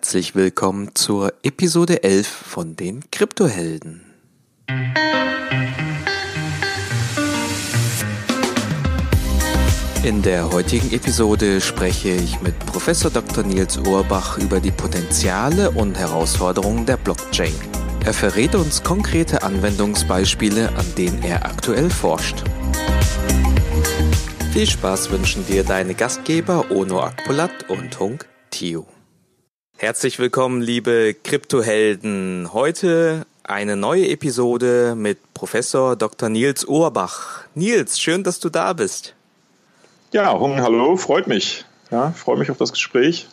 Herzlich willkommen zur Episode 11 von den Kryptohelden. In der heutigen Episode spreche ich mit Professor Dr. Nils Urbach über die Potenziale und Herausforderungen der Blockchain. Er verrät uns konkrete Anwendungsbeispiele, an denen er aktuell forscht. Viel Spaß wünschen dir deine Gastgeber Ono Akpolat und Hunk Tio. Herzlich willkommen, liebe Kryptohelden. Heute eine neue Episode mit Professor Dr. Nils Urbach. Nils, schön, dass du da bist. Ja, Hung, hallo, freut mich. Ja, freue mich auf das Gespräch.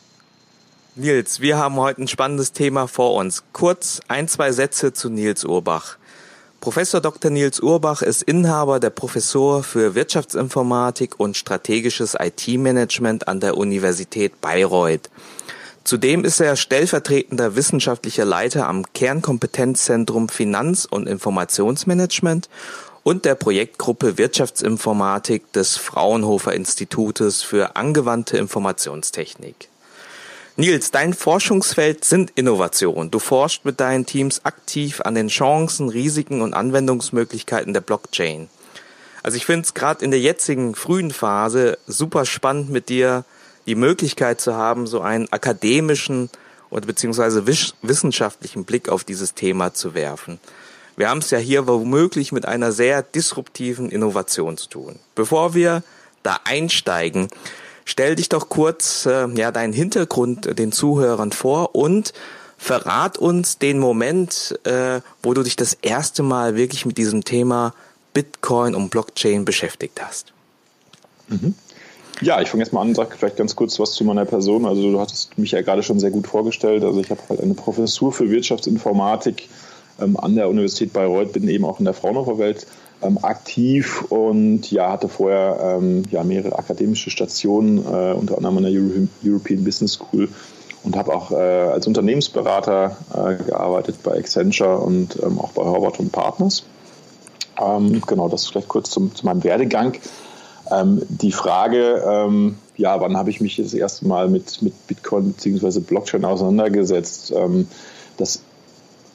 Nils, wir haben heute ein spannendes Thema vor uns. Kurz ein, zwei Sätze zu Nils Urbach. Professor Dr. Nils Urbach ist Inhaber der Professur für Wirtschaftsinformatik und strategisches IT-Management an der Universität Bayreuth. Zudem ist er stellvertretender wissenschaftlicher Leiter am Kernkompetenzzentrum Finanz- und Informationsmanagement und der Projektgruppe Wirtschaftsinformatik des Fraunhofer Institutes für angewandte Informationstechnik. Nils, dein Forschungsfeld sind Innovationen. Du forschst mit deinen Teams aktiv an den Chancen, Risiken und Anwendungsmöglichkeiten der Blockchain. Also ich finde es gerade in der jetzigen frühen Phase super spannend mit dir die Möglichkeit zu haben, so einen akademischen oder beziehungsweise wissenschaftlichen Blick auf dieses Thema zu werfen. Wir haben es ja hier womöglich mit einer sehr disruptiven Innovation zu tun. Bevor wir da einsteigen, stell dich doch kurz äh, ja deinen Hintergrund den Zuhörern vor und verrat uns den Moment, äh, wo du dich das erste Mal wirklich mit diesem Thema Bitcoin und Blockchain beschäftigt hast. Mhm. Ja, ich fange jetzt mal an, sag vielleicht ganz kurz was zu meiner Person. Also du hattest mich ja gerade schon sehr gut vorgestellt. Also ich habe halt eine Professur für Wirtschaftsinformatik ähm, an der Universität Bayreuth, bin eben auch in der Fraunhofer Welt ähm, aktiv und ja, hatte vorher ähm, ja, mehrere akademische Stationen, äh, unter anderem an der Euro European Business School und habe auch äh, als Unternehmensberater äh, gearbeitet bei Accenture und ähm, auch bei Horvath und Partners. Ähm, genau, das vielleicht kurz zum, zu meinem Werdegang. Ähm, die Frage, ähm, ja, wann habe ich mich das erste Mal mit, mit Bitcoin bzw. Blockchain auseinandergesetzt? Ähm, das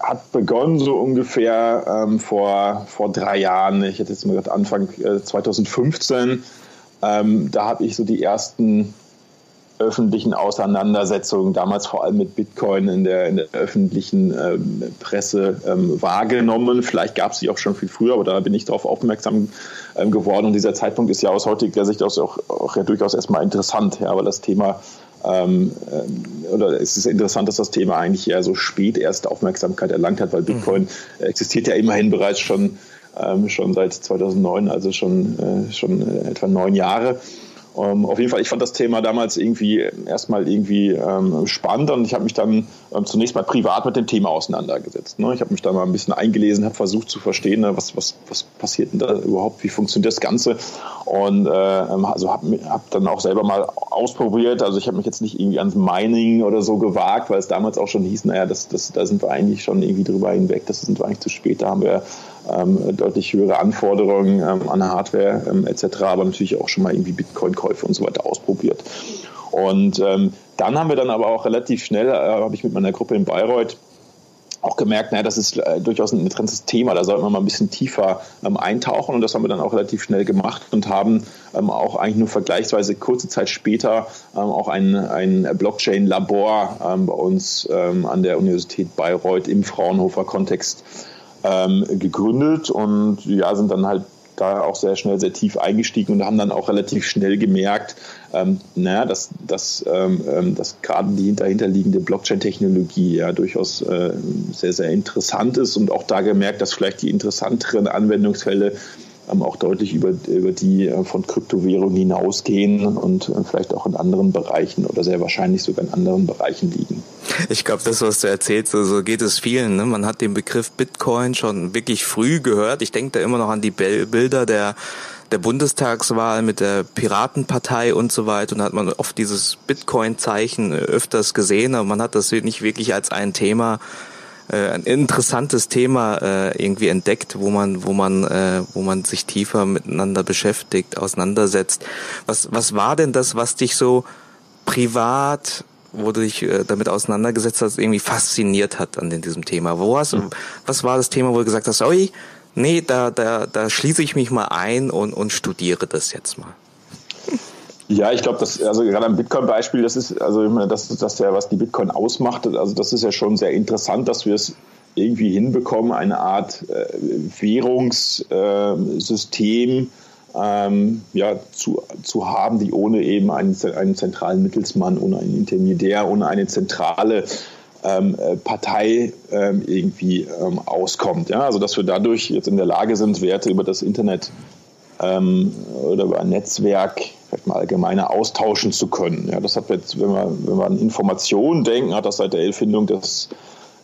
hat begonnen so ungefähr ähm, vor, vor drei Jahren. Ich hätte jetzt mal gesagt Anfang äh, 2015. Ähm, da habe ich so die ersten öffentlichen Auseinandersetzungen, damals vor allem mit Bitcoin in der, in der öffentlichen ähm, Presse ähm, wahrgenommen. Vielleicht gab es sie auch schon viel früher, aber da bin ich darauf aufmerksam ähm, geworden. Und dieser Zeitpunkt ist ja aus heutiger Sicht auch, auch, ja durchaus erstmal interessant, ja, weil das Thema ähm, äh, oder es ist interessant, dass das Thema eigentlich eher so spät erst Aufmerksamkeit erlangt hat, weil Bitcoin mhm. existiert ja immerhin bereits schon, ähm, schon seit 2009, also schon, äh, schon äh, etwa neun Jahre. Um, ähm, auf jeden Fall, ich fand das Thema damals irgendwie erstmal irgendwie ähm, spannend und ich habe mich dann ähm, zunächst mal privat mit dem Thema auseinandergesetzt. Ne? Ich habe mich da mal ein bisschen eingelesen, habe versucht zu verstehen, ne, was, was, was passiert denn da überhaupt, wie funktioniert das Ganze und äh, ähm, also habe hab dann auch selber mal ausprobiert. Also ich habe mich jetzt nicht irgendwie ans Mining oder so gewagt, weil es damals auch schon hieß, naja, das, das, da sind wir eigentlich schon irgendwie drüber hinweg, das sind wir eigentlich zu spät, da haben wir ähm, deutlich höhere Anforderungen ähm, an Hardware ähm, etc., aber natürlich auch schon mal irgendwie Bitcoin-Käufe und so weiter ausprobiert. Und ähm, dann haben wir dann aber auch relativ schnell, äh, habe ich mit meiner Gruppe in Bayreuth auch gemerkt, naja, das ist äh, durchaus ein interessantes Thema, da sollten wir mal ein bisschen tiefer ähm, eintauchen und das haben wir dann auch relativ schnell gemacht und haben ähm, auch eigentlich nur vergleichsweise kurze Zeit später ähm, auch ein, ein Blockchain-Labor ähm, bei uns ähm, an der Universität Bayreuth im Fraunhofer Kontext ähm, gegründet und ja, sind dann halt da auch sehr schnell sehr tief eingestiegen und haben dann auch relativ schnell gemerkt, ähm, naja, dass, dass, ähm, ähm dass gerade die dahinterliegende Blockchain-Technologie ja durchaus äh, sehr, sehr interessant ist und auch da gemerkt, dass vielleicht die interessanteren Anwendungsfälle auch deutlich über, über die äh, von Kryptowährungen hinausgehen und äh, vielleicht auch in anderen Bereichen oder sehr wahrscheinlich sogar in anderen Bereichen liegen. Ich glaube, das, was du erzählst, so, so geht es vielen. Ne? Man hat den Begriff Bitcoin schon wirklich früh gehört. Ich denke da immer noch an die Bilder der der Bundestagswahl mit der Piratenpartei und so weiter und da hat man oft dieses Bitcoin-Zeichen öfters gesehen, aber man hat das nicht wirklich als ein Thema äh, ein interessantes Thema äh, irgendwie entdeckt, wo man, wo man, äh, wo man sich tiefer miteinander beschäftigt, auseinandersetzt. Was, was war denn das, was dich so privat wo du dich äh, damit auseinandergesetzt hast, irgendwie fasziniert hat an diesem Thema? Wo hast, mhm. Was war das Thema, wo du gesagt hast, oi, nee, da, da, da schließe ich mich mal ein und, und studiere das jetzt mal? Ja, ich glaube, dass also gerade am Bitcoin-Beispiel, das ist also das das ja, was die Bitcoin ausmacht. Also das ist ja schon sehr interessant, dass wir es irgendwie hinbekommen, eine Art äh, Währungssystem ähm, ja, zu, zu haben, die ohne eben einen, einen zentralen Mittelsmann, ohne einen Intermediär, ohne eine zentrale ähm, äh, Partei ähm, irgendwie ähm, auskommt. Ja? Also dass wir dadurch jetzt in der Lage sind, Werte über das Internet ähm, oder über ein Netzwerk vielleicht mal allgemeiner austauschen zu können. Ja, das hat jetzt, wenn wir, wenn wir an Informationen denken, hat das seit der Erfindung des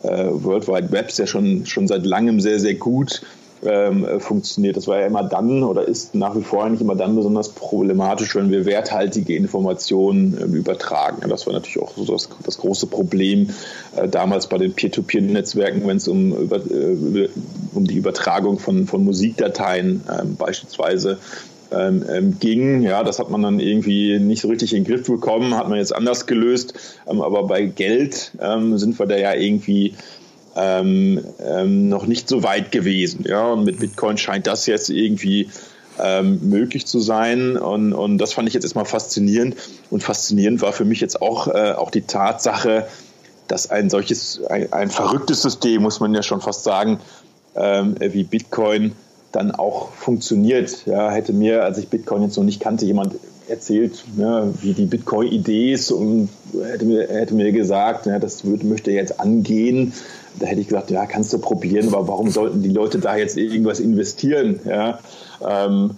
äh, World Wide Webs ja schon, schon seit langem sehr, sehr gut ähm, funktioniert. Das war ja immer dann oder ist nach wie vor eigentlich immer dann besonders problematisch, wenn wir werthaltige Informationen äh, übertragen. Ja, das war natürlich auch so das, das große Problem äh, damals bei den Peer-to-Peer-Netzwerken, wenn es um, über, äh, um die Übertragung von, von Musikdateien ähm, beispielsweise ähm, ähm, ging. Ja, das hat man dann irgendwie nicht so richtig in den Griff bekommen, hat man jetzt anders gelöst. Ähm, aber bei Geld ähm, sind wir da ja irgendwie ähm, ähm, noch nicht so weit gewesen. Ja, und mit Bitcoin scheint das jetzt irgendwie möglich zu sein. Und, und das fand ich jetzt erstmal faszinierend. Und faszinierend war für mich jetzt auch, äh, auch die Tatsache, dass ein solches, ein, ein, verrücktes System, muss man ja schon fast sagen, wie Bitcoin dann auch funktioniert. Ja, hätte mir, als ich Bitcoin jetzt noch nicht kannte, jemand erzählt, ja, wie die Bitcoin-Idee ist und hätte mir, hätte mir gesagt, ja, das wird, möchte jetzt angehen da hätte ich gesagt, ja, kannst du probieren, aber warum sollten die Leute da jetzt irgendwas investieren? Ja, ähm,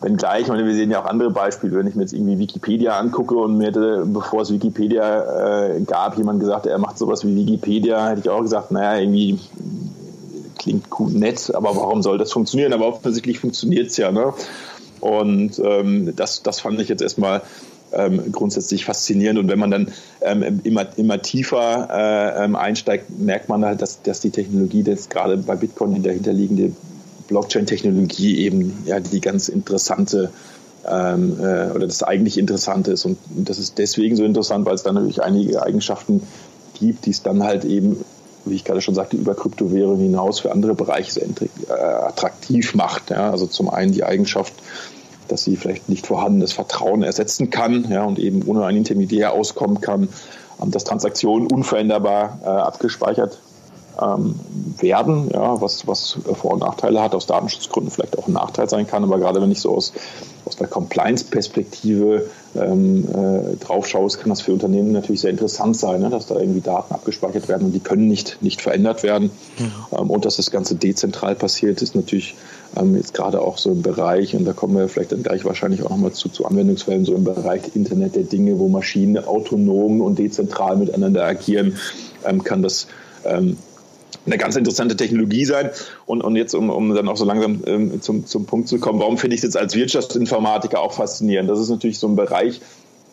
Wenngleich, meine, wir sehen ja auch andere Beispiele, wenn ich mir jetzt irgendwie Wikipedia angucke und mir hätte, bevor es Wikipedia äh, gab, jemand gesagt, er macht sowas wie Wikipedia, hätte ich auch gesagt, naja, irgendwie klingt cool, nett, aber warum soll das funktionieren? Aber offensichtlich funktioniert es ja. Ne? Und ähm, das, das fand ich jetzt erstmal ähm, grundsätzlich faszinierend. Und wenn man dann ähm, immer, immer tiefer äh, ähm, einsteigt, merkt man halt, dass, dass die Technologie, das gerade bei Bitcoin dahinterliegende Blockchain-Technologie eben ja die ganz interessante ähm, äh, oder das eigentlich Interessante ist. Und, und das ist deswegen so interessant, weil es dann natürlich einige Eigenschaften gibt, die es dann halt eben, wie ich gerade schon sagte, über Kryptowährungen hinaus für andere Bereiche sehr äh, attraktiv macht. Ja? Also zum einen die Eigenschaft, dass sie vielleicht nicht vorhandenes Vertrauen ersetzen kann ja, und eben ohne einen Intermediär auskommen kann, ähm, dass Transaktionen unveränderbar äh, abgespeichert ähm, werden, ja, was, was Vor- und Nachteile hat, aus Datenschutzgründen vielleicht auch ein Nachteil sein kann, aber gerade wenn ich so aus, aus der Compliance-Perspektive ähm, äh, drauf schaue, kann das für Unternehmen natürlich sehr interessant sein, ne, dass da irgendwie Daten abgespeichert werden und die können nicht, nicht verändert werden. Mhm. Ähm, und dass das Ganze dezentral passiert, ist natürlich ähm, jetzt gerade auch so im Bereich, und da kommen wir vielleicht dann gleich wahrscheinlich auch nochmal zu, zu Anwendungsfällen, so im Bereich Internet der Dinge, wo Maschinen autonom und dezentral miteinander agieren, ähm, kann das ähm, eine ganz interessante Technologie sein. Und, und jetzt, um, um dann auch so langsam ähm, zum, zum Punkt zu kommen, warum finde ich es jetzt als Wirtschaftsinformatiker auch faszinierend? Das ist natürlich so ein Bereich,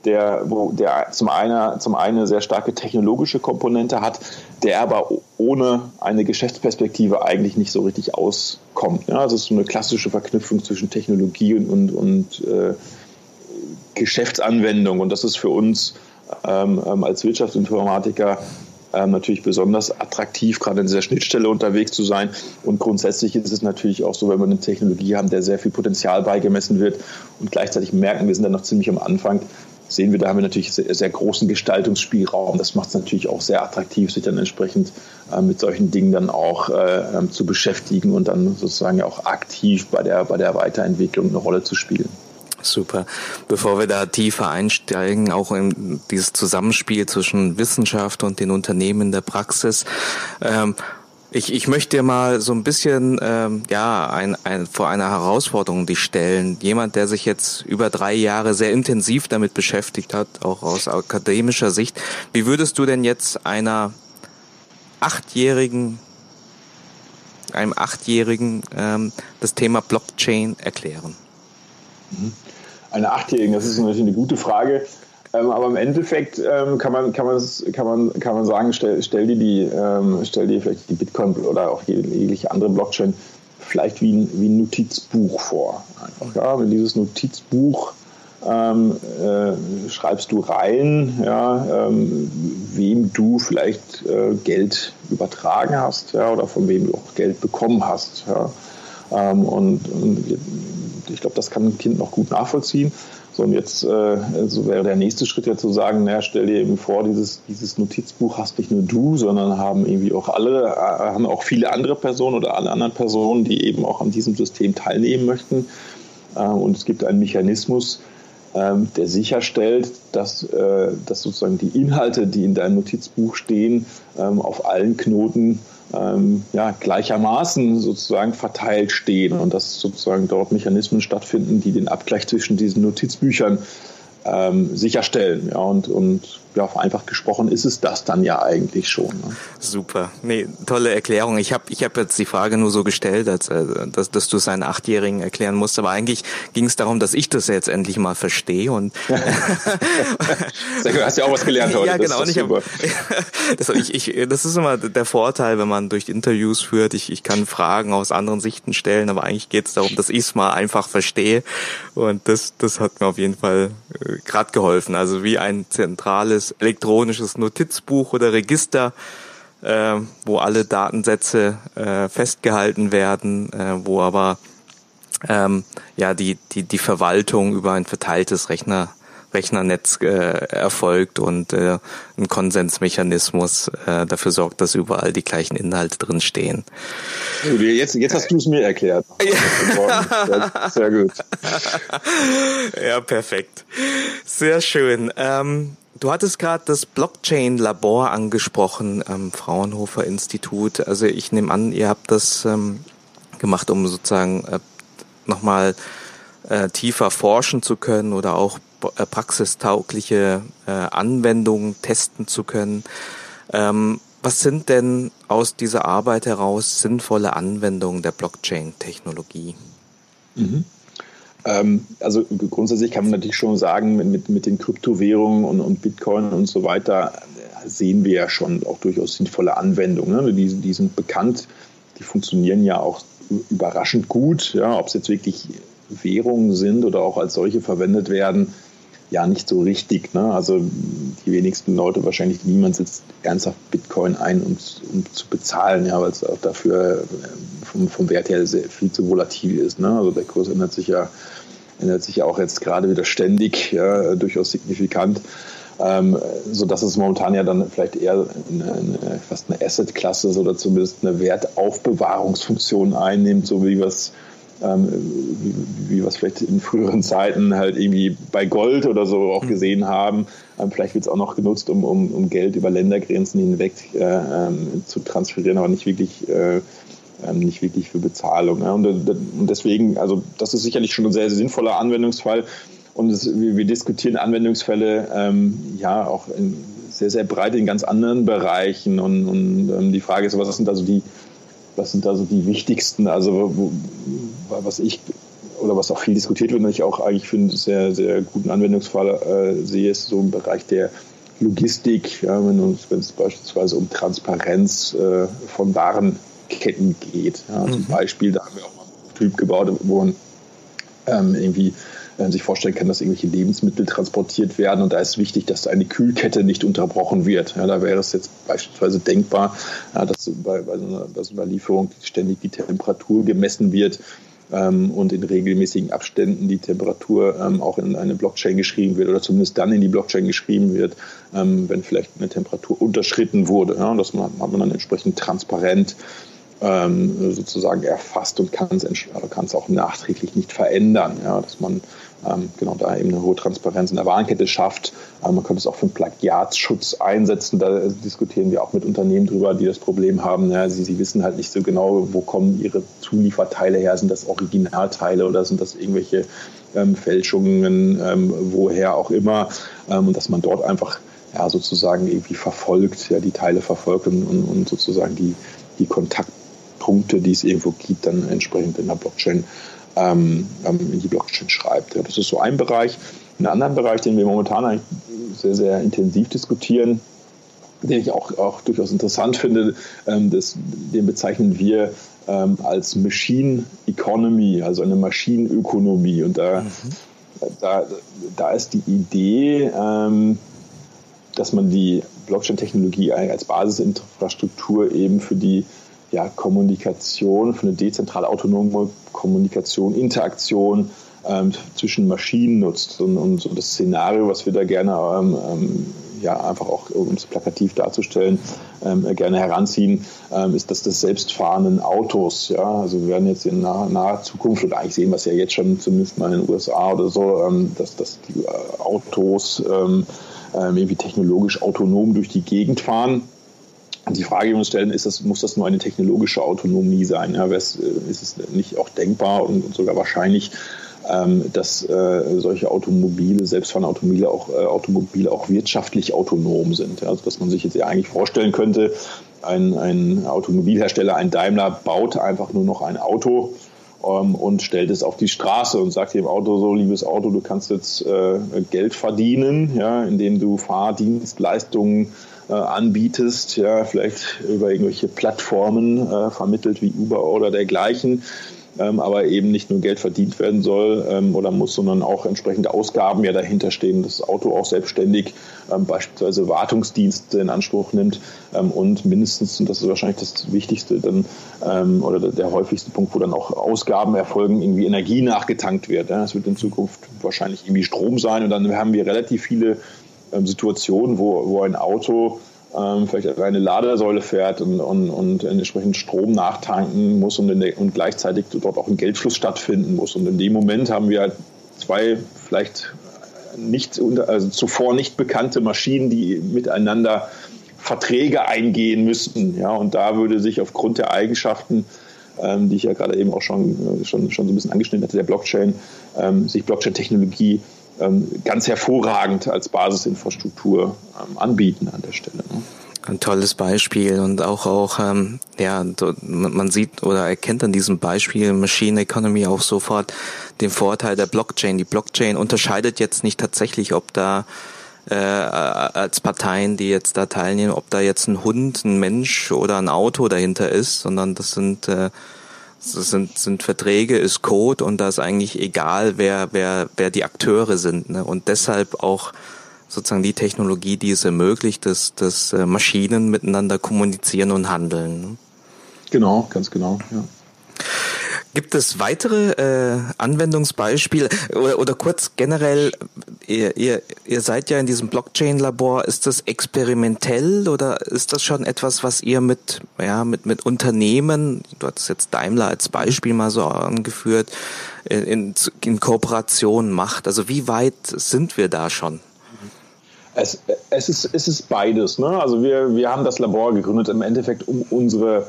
der, wo der zum einen, zum eine sehr starke technologische Komponente hat, der aber ohne eine Geschäftsperspektive eigentlich nicht so richtig auskommt. Ja, also es ist so eine klassische Verknüpfung zwischen Technologie und, und, und äh, Geschäftsanwendung. Und das ist für uns ähm, ähm als Wirtschaftsinformatiker ähm, natürlich besonders attraktiv, gerade in dieser Schnittstelle unterwegs zu sein. Und grundsätzlich ist es natürlich auch so, wenn wir eine Technologie haben, der sehr viel Potenzial beigemessen wird und gleichzeitig merken, wir sind dann noch ziemlich am Anfang, sehen wir, da haben wir natürlich sehr, sehr großen Gestaltungsspielraum. Das macht es natürlich auch sehr attraktiv, sich dann entsprechend äh, mit solchen Dingen dann auch äh, ähm, zu beschäftigen und dann sozusagen auch aktiv bei der, bei der Weiterentwicklung eine Rolle zu spielen. Super. Bevor wir da tiefer einsteigen, auch in dieses Zusammenspiel zwischen Wissenschaft und den Unternehmen der Praxis, ähm, ich, ich möchte dir mal so ein bisschen ähm, ja ein, ein, vor einer Herausforderung dich stellen. Jemand, der sich jetzt über drei Jahre sehr intensiv damit beschäftigt hat, auch aus akademischer Sicht. Wie würdest du denn jetzt einer achtjährigen, einem achtjährigen ähm, das Thema Blockchain erklären? Mhm. Eine achtjährigen, das ist natürlich eine gute Frage. Ähm, aber im Endeffekt ähm, kann, man, kann, man, kann, man, kann man sagen, stell, stell, dir die, ähm, stell dir vielleicht die Bitcoin oder auch jegliche andere Blockchain vielleicht wie ein, wie ein Notizbuch vor. Einfach, ja? Wenn dieses Notizbuch ähm, äh, schreibst du rein, ja, ähm, wem du vielleicht äh, Geld übertragen hast ja, oder von wem du auch Geld bekommen hast. Ja. Ähm, und, und, ich glaube, das kann ein Kind noch gut nachvollziehen. So, und jetzt äh, so wäre der nächste Schritt ja zu sagen, naja, stell dir eben vor, dieses, dieses Notizbuch hast nicht nur du, sondern haben irgendwie auch alle, äh, haben auch viele andere Personen oder alle anderen Personen, die eben auch an diesem System teilnehmen möchten. Äh, und es gibt einen Mechanismus, ähm, der sicherstellt, dass, äh, dass sozusagen die Inhalte, die in deinem Notizbuch stehen, ähm, auf allen Knoten ähm, ja, gleichermaßen sozusagen verteilt stehen und dass sozusagen dort Mechanismen stattfinden, die den Abgleich zwischen diesen Notizbüchern ähm, sicherstellen. Ja, und, und ja, vereinfacht gesprochen ist es das dann ja eigentlich schon. Ne? Super. Nee, tolle Erklärung. Ich habe ich hab jetzt die Frage nur so gestellt, als, äh, dass, dass du es einen Achtjährigen erklären musst, aber eigentlich ging es darum, dass ich das jetzt endlich mal verstehe. Und gut, hast ja auch was gelernt heute. Ja, genau. Das, ist, ich hab, das, ich, ich, das ist immer der Vorteil, wenn man durch Interviews führt. Ich, ich kann Fragen aus anderen Sichten stellen, aber eigentlich geht es darum, dass ich es mal einfach verstehe. Und das, das hat mir auf jeden Fall äh, gerade geholfen. Also wie ein zentrales elektronisches Notizbuch oder Register, äh, wo alle Datensätze äh, festgehalten werden, äh, wo aber ähm, ja die, die, die Verwaltung über ein verteiltes Rechner Rechnernetz äh, erfolgt und äh, ein Konsensmechanismus äh, dafür sorgt, dass überall die gleichen Inhalte drin stehen. Jetzt, jetzt hast du es mir erklärt. Ja. Sehr gut. Ja, perfekt. Sehr schön. Ähm, Du hattest gerade das Blockchain-Labor angesprochen am Fraunhofer Institut. Also ich nehme an, ihr habt das ähm, gemacht, um sozusagen äh, nochmal äh, tiefer forschen zu können oder auch praxistaugliche äh, Anwendungen testen zu können. Ähm, was sind denn aus dieser Arbeit heraus sinnvolle Anwendungen der Blockchain-Technologie? Mhm. Ähm, also grundsätzlich kann man natürlich schon sagen, mit, mit den Kryptowährungen und, und Bitcoin und so weiter äh, sehen wir ja schon auch durchaus sinnvolle Anwendungen. Ne? Die, die sind bekannt, die funktionieren ja auch überraschend gut. Ja? Ob es jetzt wirklich Währungen sind oder auch als solche verwendet werden, ja nicht so richtig. Ne? Also die wenigsten Leute, wahrscheinlich niemand setzt ernsthaft Bitcoin ein, um, um zu bezahlen, ja, weil es auch dafür äh, vom, vom Wert her sehr, viel zu volatil ist. Ne? Also der Kurs ändert sich ja ändert sich ja auch jetzt gerade wieder ständig, ja, durchaus signifikant. Ähm, so dass es momentan ja dann vielleicht eher eine, eine, fast eine Asset-Klasse oder zumindest eine Wertaufbewahrungsfunktion einnimmt, so wie wir es ähm, wie, wie wir es vielleicht in früheren Zeiten halt irgendwie bei Gold oder so auch mhm. gesehen haben. Ähm, vielleicht wird es auch noch genutzt, um, um, um Geld über Ländergrenzen hinweg äh, ähm, zu transferieren, aber nicht wirklich äh, ähm, nicht wirklich für Bezahlung. Ja. Und, und, deswegen, also das ist sicherlich schon ein sehr, sehr sinnvoller Anwendungsfall. Und es, wir, wir, diskutieren Anwendungsfälle ähm, ja auch in, sehr, sehr breit in ganz anderen Bereichen. Und, und ähm, die Frage ist, was sind also die, was sind also die wichtigsten, also wo, was ich oder was auch viel diskutiert wird und ich auch eigentlich für einen sehr, sehr guten Anwendungsfall äh, sehe, ist so im Bereich der Logistik, ja, wenn, wenn es beispielsweise um Transparenz äh, von Warenketten geht. Ja, mhm. Zum Beispiel, da haben wir auch mal einen Typ gebaut, wo man ähm, irgendwie äh, sich vorstellen kann, dass irgendwelche Lebensmittel transportiert werden und da ist wichtig, dass eine Kühlkette nicht unterbrochen wird. Ja, da wäre es jetzt beispielsweise denkbar, ja, dass bei, bei, so einer, bei, so einer, Lieferung ständig die Temperatur gemessen wird ähm, und in regelmäßigen Abständen die Temperatur ähm, auch in eine Blockchain geschrieben wird oder zumindest dann in die Blockchain geschrieben wird, ähm, wenn vielleicht eine Temperatur unterschritten wurde. Ja, das hat man dann entsprechend transparent ähm, sozusagen erfasst und kann es auch nachträglich nicht verändern. Ja, dass man ähm, genau da eben eine hohe Transparenz in der Warenkette schafft. Ähm, man könnte es auch für einen Plagiatsschutz einsetzen. Da diskutieren wir auch mit Unternehmen drüber, die das Problem haben. Ja, sie, sie wissen halt nicht so genau, wo kommen ihre Zulieferteile her. Sind das Originalteile oder sind das irgendwelche ähm, Fälschungen, ähm, woher auch immer. Ähm, und dass man dort einfach ja, sozusagen irgendwie verfolgt, ja, die Teile verfolgt und, und, sozusagen die, die Kontaktpunkte, die es irgendwo gibt, dann entsprechend in der Blockchain ähm, ähm, in die Blockchain schreibt. Das ist so ein Bereich. Ein anderer Bereich, den wir momentan eigentlich sehr, sehr intensiv diskutieren, den ich auch, auch durchaus interessant finde, ähm, das, den bezeichnen wir ähm, als Machine Economy, also eine Maschinenökonomie. Und da mhm. da, da ist die Idee, ähm, dass man die Blockchain-Technologie als Basisinfrastruktur eben für die ja, Kommunikation, für eine dezentrale autonome Kommunikation, Interaktion ähm, zwischen Maschinen nutzt. Und, und so das Szenario, was wir da gerne ähm, ähm, ja, einfach auch, um es plakativ darzustellen, ähm, gerne heranziehen, ähm, ist das des selbstfahrenden Autos. Ja? Also wir werden jetzt in naher, naher Zukunft, oder eigentlich sehen wir es ja jetzt schon, zumindest mal in den USA oder so, ähm, dass, dass die äh, Autos irgendwie technologisch autonom durch die Gegend fahren. Die Frage, die wir uns stellen, ist das, muss das nur eine technologische Autonomie sein? Ja, ist es nicht auch denkbar und sogar wahrscheinlich, ähm, dass äh, solche Automobile, selbstfahrende Automobile auch, äh, Automobile auch wirtschaftlich autonom sind. Also dass man sich jetzt ja eigentlich vorstellen könnte, ein, ein Automobilhersteller, ein Daimler baut einfach nur noch ein Auto ähm, und stellt es auf die Straße und sagt dem Auto so, liebes Auto, du kannst jetzt äh, Geld verdienen, ja, indem du Fahrdienstleistungen äh, anbietest, ja, vielleicht über irgendwelche Plattformen äh, vermittelt wie Uber oder dergleichen ähm, aber eben nicht nur Geld verdient werden soll ähm, oder muss, sondern auch entsprechende Ausgaben ja dahinter stehen. Das Auto auch selbstständig ähm, beispielsweise Wartungsdienste in Anspruch nimmt ähm, und mindestens, und das ist wahrscheinlich das Wichtigste dann ähm, oder der häufigste Punkt, wo dann auch Ausgaben erfolgen, irgendwie Energie nachgetankt wird. Ja. Es wird in Zukunft wahrscheinlich irgendwie Strom sein und dann haben wir relativ viele Situationen, wo, wo ein Auto ähm, vielleicht eine Ladesäule fährt und, und, und entsprechend Strom nachtanken muss und, der, und gleichzeitig dort auch ein Geldfluss stattfinden muss. Und in dem Moment haben wir halt zwei vielleicht nicht, also zuvor nicht bekannte Maschinen, die miteinander Verträge eingehen müssten. Ja, und da würde sich aufgrund der Eigenschaften, ähm, die ich ja gerade eben auch schon, schon, schon so ein bisschen angeschnitten hatte, der Blockchain, ähm, sich Blockchain-Technologie ähm, ganz hervorragend als Basisinfrastruktur ähm, anbieten an der Stelle. Ne? Ein tolles Beispiel und auch auch ähm, ja man sieht oder erkennt an diesem Beispiel Machine Economy auch sofort den Vorteil der Blockchain. Die Blockchain unterscheidet jetzt nicht tatsächlich, ob da äh, als Parteien, die jetzt da teilnehmen, ob da jetzt ein Hund, ein Mensch oder ein Auto dahinter ist, sondern das sind äh, das sind, sind Verträge, ist Code und da ist eigentlich egal, wer, wer, wer die Akteure sind. Ne? Und deshalb auch sozusagen die Technologie, die es ermöglicht, dass, dass äh, Maschinen miteinander kommunizieren und handeln. Ne? Genau, ganz genau, ja. Gibt es weitere äh, Anwendungsbeispiele oder, oder kurz generell, ihr, ihr, ihr seid ja in diesem Blockchain-Labor, ist das experimentell oder ist das schon etwas, was ihr mit, ja, mit, mit Unternehmen, du hattest jetzt Daimler als Beispiel mal so angeführt, in, in Kooperation macht? Also wie weit sind wir da schon? Es, es, ist, es ist beides. Ne? Also wir, wir haben das Labor gegründet im Endeffekt, um unsere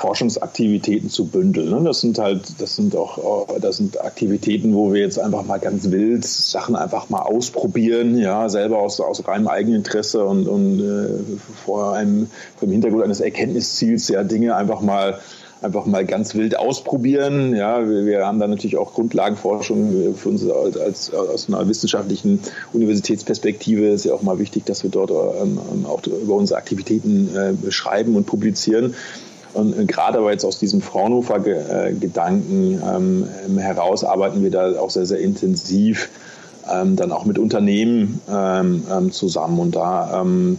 Forschungsaktivitäten zu bündeln. Ne? Das sind halt, das sind auch, das sind Aktivitäten, wo wir jetzt einfach mal ganz wild Sachen einfach mal ausprobieren, ja, selber aus, aus reinem Eigeninteresse und, und äh, vor einem, vor dem Hintergrund eines Erkenntnisziels, ja, Dinge einfach mal einfach mal ganz wild ausprobieren. Ja, wir, wir haben da natürlich auch Grundlagenforschung für uns als, als aus einer wissenschaftlichen Universitätsperspektive ist ja auch mal wichtig, dass wir dort ähm, auch über unsere Aktivitäten äh, beschreiben und publizieren. Und gerade aber jetzt aus diesem Fraunhofer-Gedanken ähm, ähm, heraus arbeiten wir da auch sehr, sehr intensiv ähm, dann auch mit Unternehmen ähm, ähm zusammen. Und da ähm,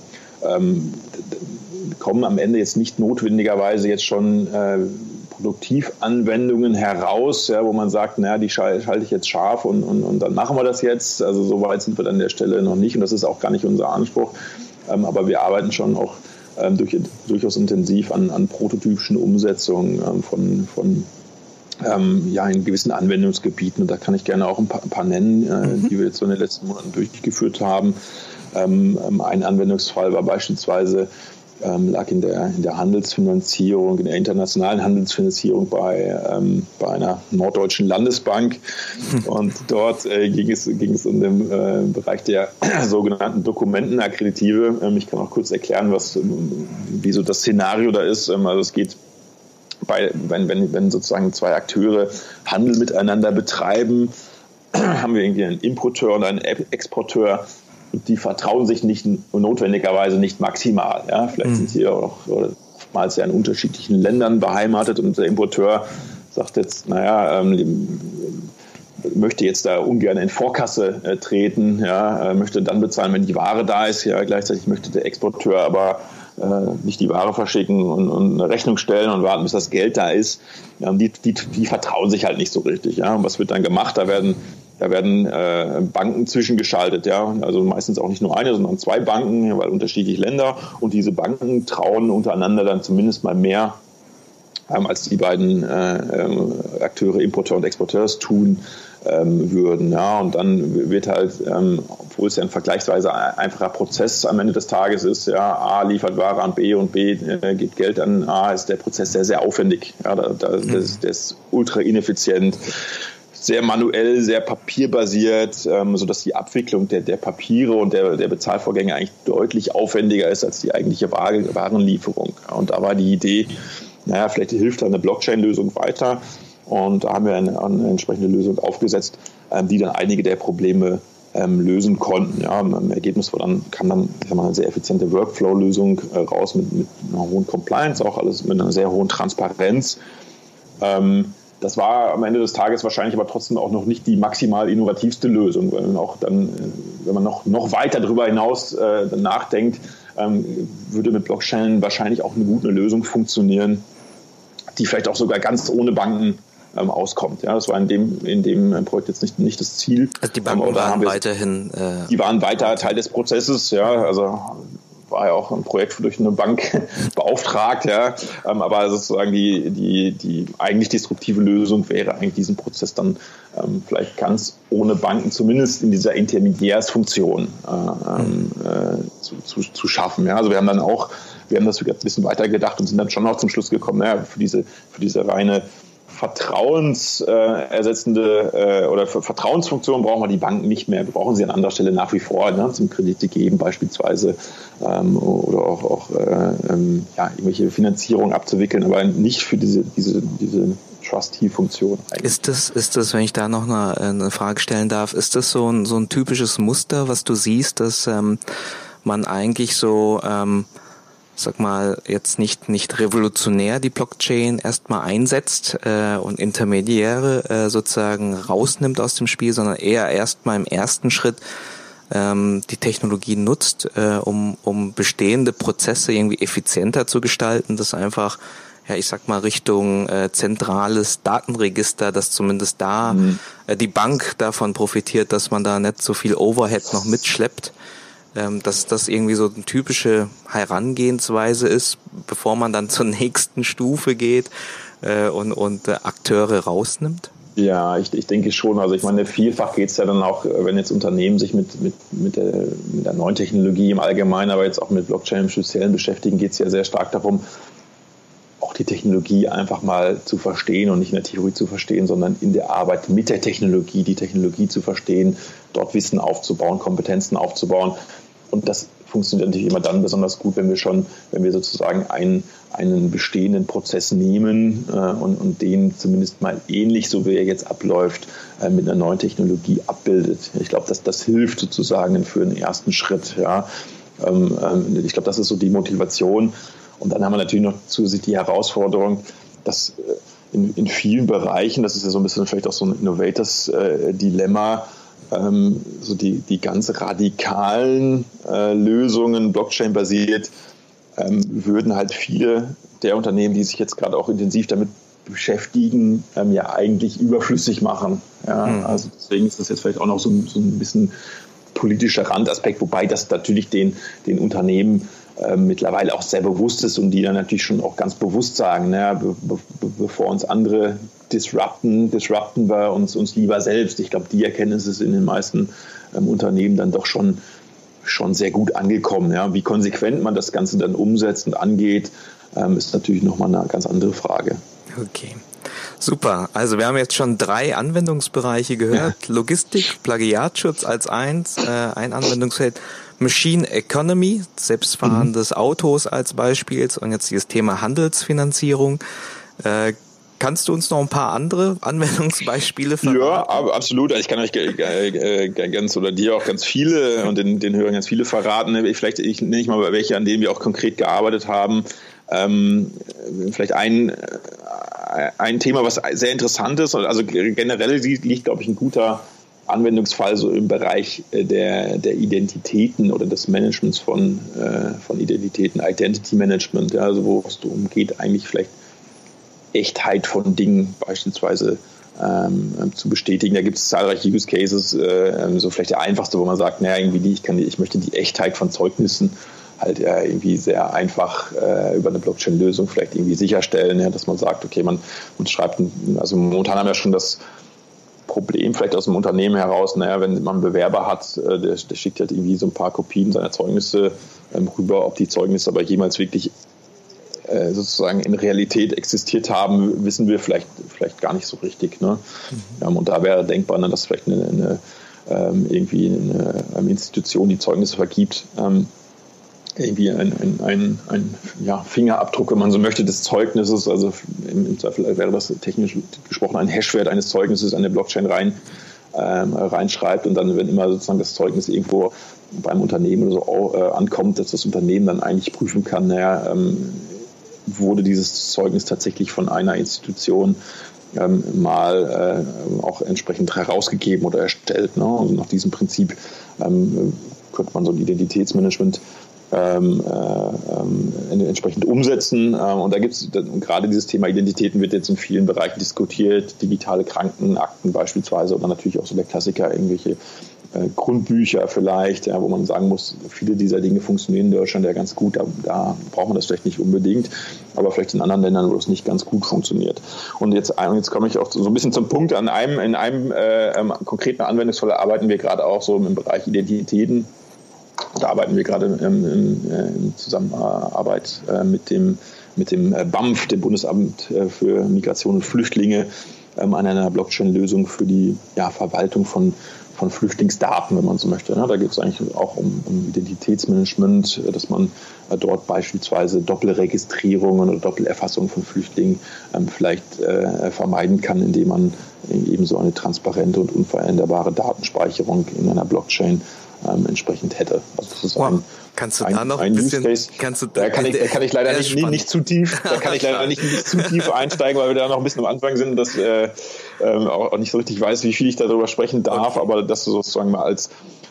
kommen am Ende jetzt nicht notwendigerweise jetzt schon äh, Produktivanwendungen heraus, ja, wo man sagt, naja, die schalte ich jetzt scharf und, und, und dann machen wir das jetzt. Also so weit sind wir an der Stelle noch nicht und das ist auch gar nicht unser Anspruch. aber wir arbeiten schon auch ähm, durch, durchaus intensiv an, an prototypischen Umsetzungen ähm, von, von ähm, ja, in gewissen Anwendungsgebieten. Und da kann ich gerne auch ein paar, ein paar nennen, äh, mhm. die wir jetzt so in den letzten Monaten durchgeführt haben. Ähm, ähm ein Anwendungsfall war beispielsweise ähm, lag in der, in der Handelsfinanzierung, in der internationalen Handelsfinanzierung bei, ähm, bei einer norddeutschen Landesbank. Und dort äh, ging, es, ging es um den äh, Bereich der sogenannten Dokumentenakkreditive. Ähm, ich kann auch kurz erklären, was, wieso das Szenario da ist. Ähm, also es geht bei, wenn, wenn, wenn sozusagen zwei Akteure Handel miteinander betreiben, haben wir irgendwie einen Importeur und einen Exporteur die vertrauen sich nicht notwendigerweise nicht maximal. Ja? Vielleicht mhm. sind sie auch oftmals ja in unterschiedlichen Ländern beheimatet und der Importeur sagt jetzt, naja, ähm, möchte jetzt da ungern in Vorkasse äh, treten, ja, äh, möchte dann bezahlen, wenn die Ware da ist. Ja, gleichzeitig möchte der Exporteur aber äh, nicht die Ware verschicken und, und, eine Rechnung stellen und warten, bis das Geld da ist. Ja, die, die, die vertrauen sich halt nicht so richtig. Ja. Und was wird dann gemacht? Da werden da werden äh, Banken zwischengeschaltet, ja, also meistens auch nicht nur eine, sondern zwei Banken, weil unterschiedliche Länder und diese Banken trauen untereinander dann zumindest mal mehr ähm, als die beiden äh, ähm, Akteure, Importeur und Exporteur tun ähm, würden. Ja, und dann wird halt, ähm, obwohl es ja ein vergleichsweise einfacher Prozess am Ende des Tages ist, ja, A liefert Ware an B und B äh, gibt Geld an A, ist der Prozess sehr, sehr aufwendig. Ja, da, da, das, der ist ultra ineffizient sehr manuell, sehr papierbasiert, ähm, sodass die Abwicklung der, der Papiere und der, der Bezahlvorgänge eigentlich deutlich aufwendiger ist als die eigentliche Warenlieferung. Und da war die Idee, naja, vielleicht hilft da eine Blockchain-Lösung weiter. Und da haben wir eine, eine entsprechende Lösung aufgesetzt, ähm, die dann einige der Probleme ähm, lösen konnten. Ja, Im Ergebnis war dann, kam dann ich mal, eine sehr effiziente Workflow-Lösung äh, raus mit, mit, einer hohen Compliance, auch alles mit einer sehr hohen Transparenz. Ähm, das war am Ende des Tages wahrscheinlich aber trotzdem auch noch nicht die maximal innovativste Lösung, weil auch dann, äh, wenn man noch, noch weiter darüber hinaus äh, nachdenkt, ähm, würde mit Blockchain wahrscheinlich auch eine gute Lösung funktionieren, die vielleicht auch sogar ganz ohne Banken ähm, auskommt. Ja, das war in dem, in dem Projekt jetzt nicht, nicht das Ziel. Also die Banken waren weiterhin. Äh, die waren weiter Teil des Prozesses, ja. Also war ja auch ein Projekt durch eine Bank beauftragt, ja. Ähm, aber sozusagen die, die, die eigentlich destruktive Lösung wäre eigentlich diesen Prozess dann ähm, vielleicht ganz ohne Banken, zumindest in dieser Intermediärsfunktion äh, ähm, äh, zu, zu, zu schaffen. Ja. Also wir haben dann auch, wir haben das ein bisschen weiter gedacht und sind dann schon auch zum Schluss gekommen, naja, für diese, für diese reine vertrauensersetzende äh, oder für Vertrauensfunktion brauchen wir die Banken nicht mehr. Wir brauchen sie an anderer Stelle nach wie vor, ne, zum Kredite geben beispielsweise ähm, oder auch, auch äh, ähm, ja, irgendwelche Finanzierung abzuwickeln, aber nicht für diese, diese, diese Trustee-Funktion. Ist das, ist das, wenn ich da noch eine, eine Frage stellen darf, ist das so ein, so ein typisches Muster, was du siehst, dass ähm, man eigentlich so ähm, sag mal, jetzt nicht, nicht revolutionär die Blockchain erstmal einsetzt äh, und Intermediäre äh, sozusagen rausnimmt aus dem Spiel, sondern eher erstmal im ersten Schritt ähm, die Technologie nutzt, äh, um, um bestehende Prozesse irgendwie effizienter zu gestalten, das einfach ja, ich sag mal, Richtung äh, zentrales Datenregister, dass zumindest da mhm. äh, die Bank davon profitiert, dass man da nicht so viel Overhead noch mitschleppt ähm, dass das irgendwie so eine typische Herangehensweise ist, bevor man dann zur nächsten Stufe geht äh, und, und äh, Akteure rausnimmt? Ja, ich, ich denke schon. Also ich meine, vielfach geht es ja dann auch, wenn jetzt Unternehmen sich mit, mit, mit, der, mit der neuen Technologie im Allgemeinen, aber jetzt auch mit Blockchain im Speziellen beschäftigen, geht es ja sehr stark darum, auch die Technologie einfach mal zu verstehen und nicht in der Theorie zu verstehen, sondern in der Arbeit mit der Technologie, die Technologie zu verstehen, dort Wissen aufzubauen, Kompetenzen aufzubauen. Und das funktioniert natürlich immer dann besonders gut, wenn wir schon, wenn wir sozusagen einen, einen bestehenden Prozess nehmen äh, und, und den zumindest mal ähnlich, so wie er jetzt abläuft, äh, mit einer neuen Technologie abbildet. Ich glaube, dass das hilft sozusagen für einen ersten Schritt. Ja. Ähm, ähm, ich glaube, das ist so die Motivation. Und dann haben wir natürlich noch zusätzlich die Herausforderung, dass äh, in, in vielen Bereichen, das ist ja so ein bisschen vielleicht auch so ein Innovators-Dilemma, äh, ähm, so die, die ganz radikalen äh, Lösungen, Blockchain-basiert, ähm, würden halt viele der Unternehmen, die sich jetzt gerade auch intensiv damit beschäftigen, ähm, ja eigentlich überflüssig machen. Ja? Mhm. Also deswegen ist das jetzt vielleicht auch noch so, so ein bisschen politischer Randaspekt, wobei das natürlich den, den Unternehmen äh, mittlerweile auch sehr bewusst ist und die dann natürlich schon auch ganz bewusst sagen, naja, be be bevor uns andere disrupten, disrupten wir uns, uns lieber selbst. Ich glaube, die Erkenntnis ist in den meisten ähm, Unternehmen dann doch schon, schon sehr gut angekommen. Ja. Wie konsequent man das Ganze dann umsetzt und angeht, ähm, ist natürlich nochmal eine ganz andere Frage. Okay. Super. Also wir haben jetzt schon drei Anwendungsbereiche gehört. Logistik, Plagiatschutz als eins, äh, ein Anwendungsfeld. Machine Economy, selbstfahrendes mhm. Autos als Beispiel und jetzt dieses Thema Handelsfinanzierung. Äh, Kannst du uns noch ein paar andere Anwendungsbeispiele verraten? Ja, absolut. Ich kann euch ganz oder dir auch ganz viele und den, den Hörern ganz viele verraten. Vielleicht ich, nenne ich mal welche, an denen wir auch konkret gearbeitet haben. Ähm, vielleicht ein, ein Thema, was sehr interessant ist. Also generell liegt, glaube ich, ein guter Anwendungsfall so im Bereich äh, der, der Identitäten oder des Managements von, äh, von Identitäten, Identity Management, ja, also wo es darum geht, eigentlich vielleicht Echtheit von Dingen beispielsweise ähm, zu bestätigen. Da gibt es zahlreiche Use Cases, äh, so vielleicht der einfachste, wo man sagt, naja, irgendwie die, ich, kann ich möchte die Echtheit von Zeugnissen halt äh, irgendwie sehr einfach äh, über eine Blockchain-Lösung vielleicht irgendwie sicherstellen, ja, dass man sagt, okay, man, man schreibt, also momentan haben wir schon das Problem vielleicht aus dem Unternehmen heraus, naja, wenn man einen Bewerber hat, äh, der, der schickt halt irgendwie so ein paar Kopien seiner Zeugnisse ähm, rüber, ob die Zeugnisse aber jemals wirklich äh, sozusagen in Realität existiert haben, wissen wir vielleicht, vielleicht gar nicht so richtig. Ne? Mhm. Ähm, und da wäre denkbar, ne, dass vielleicht eine, eine ähm, irgendwie eine, eine, Institution die Zeugnisse vergibt, ähm, irgendwie ein, ein, ein, ein ja, Fingerabdruck, wenn man so möchte, des Zeugnisses. Also im, im, Zweifel wäre das technisch gesprochen ein Hashwert eines Zeugnisses an der Blockchain rein, ähm, reinschreibt und dann, wenn immer sozusagen das Zeugnis irgendwo beim Unternehmen oder so äh, ankommt, dass das Unternehmen dann eigentlich prüfen kann, naja, ähm, wurde dieses Zeugnis tatsächlich von einer Institution ähm, mal äh, auch entsprechend herausgegeben oder erstellt. Ne? Also nach diesem Prinzip ähm, könnte man so ein Identitätsmanagement ähm, äh, ähm, entsprechend umsetzen. Ähm, und da gibt es gerade dieses Thema Identitäten wird jetzt in vielen Bereichen diskutiert, digitale Krankenakten beispielsweise oder natürlich auch so der Klassiker, irgendwelche äh, Grundbücher vielleicht, ja, wo man sagen muss, viele dieser Dinge funktionieren in Deutschland ja ganz gut, da, da, braucht man das vielleicht nicht unbedingt, aber vielleicht in anderen Ländern, wo es nicht ganz gut funktioniert. Und jetzt, jetzt komme ich auch so ein bisschen zum Punkt, an einem, in einem äh, ähm, konkreten Anwendungsfall arbeiten wir gerade auch so im Bereich Identitäten da arbeiten wir gerade ähm, in, äh, in, Zusammenarbeit äh, mit dem, mit dem äh, BAMF, dem Bundesamt für Migration und Flüchtlinge, ähm, an einer Blockchain-Lösung für die ja, Verwaltung von, von Flüchtlingsdaten, wenn man so möchte. Ne? Da geht es eigentlich auch um, um, Identitätsmanagement, dass man dort beispielsweise Doppelregistrierungen oder Doppelerfassung von Flüchtlingen ähm, vielleicht vermeiden kann, indem man eben so eine transparente und unveränderbare Datenspeicherung in einer Blockchain ähm, entsprechend hätte. Also wow. ein, kannst du ein, da noch ein, bisschen, Use Case. Kannst du da, da kann ich, da kann ich leider nicht, nicht, zu tief, da kann ich leider nicht, nicht zu tief einsteigen, weil wir da noch ein bisschen am Anfang sind, dass äh, ähm, auch nicht so richtig weiß, wie viel ich darüber sprechen darf, okay. aber das sozusagen mal als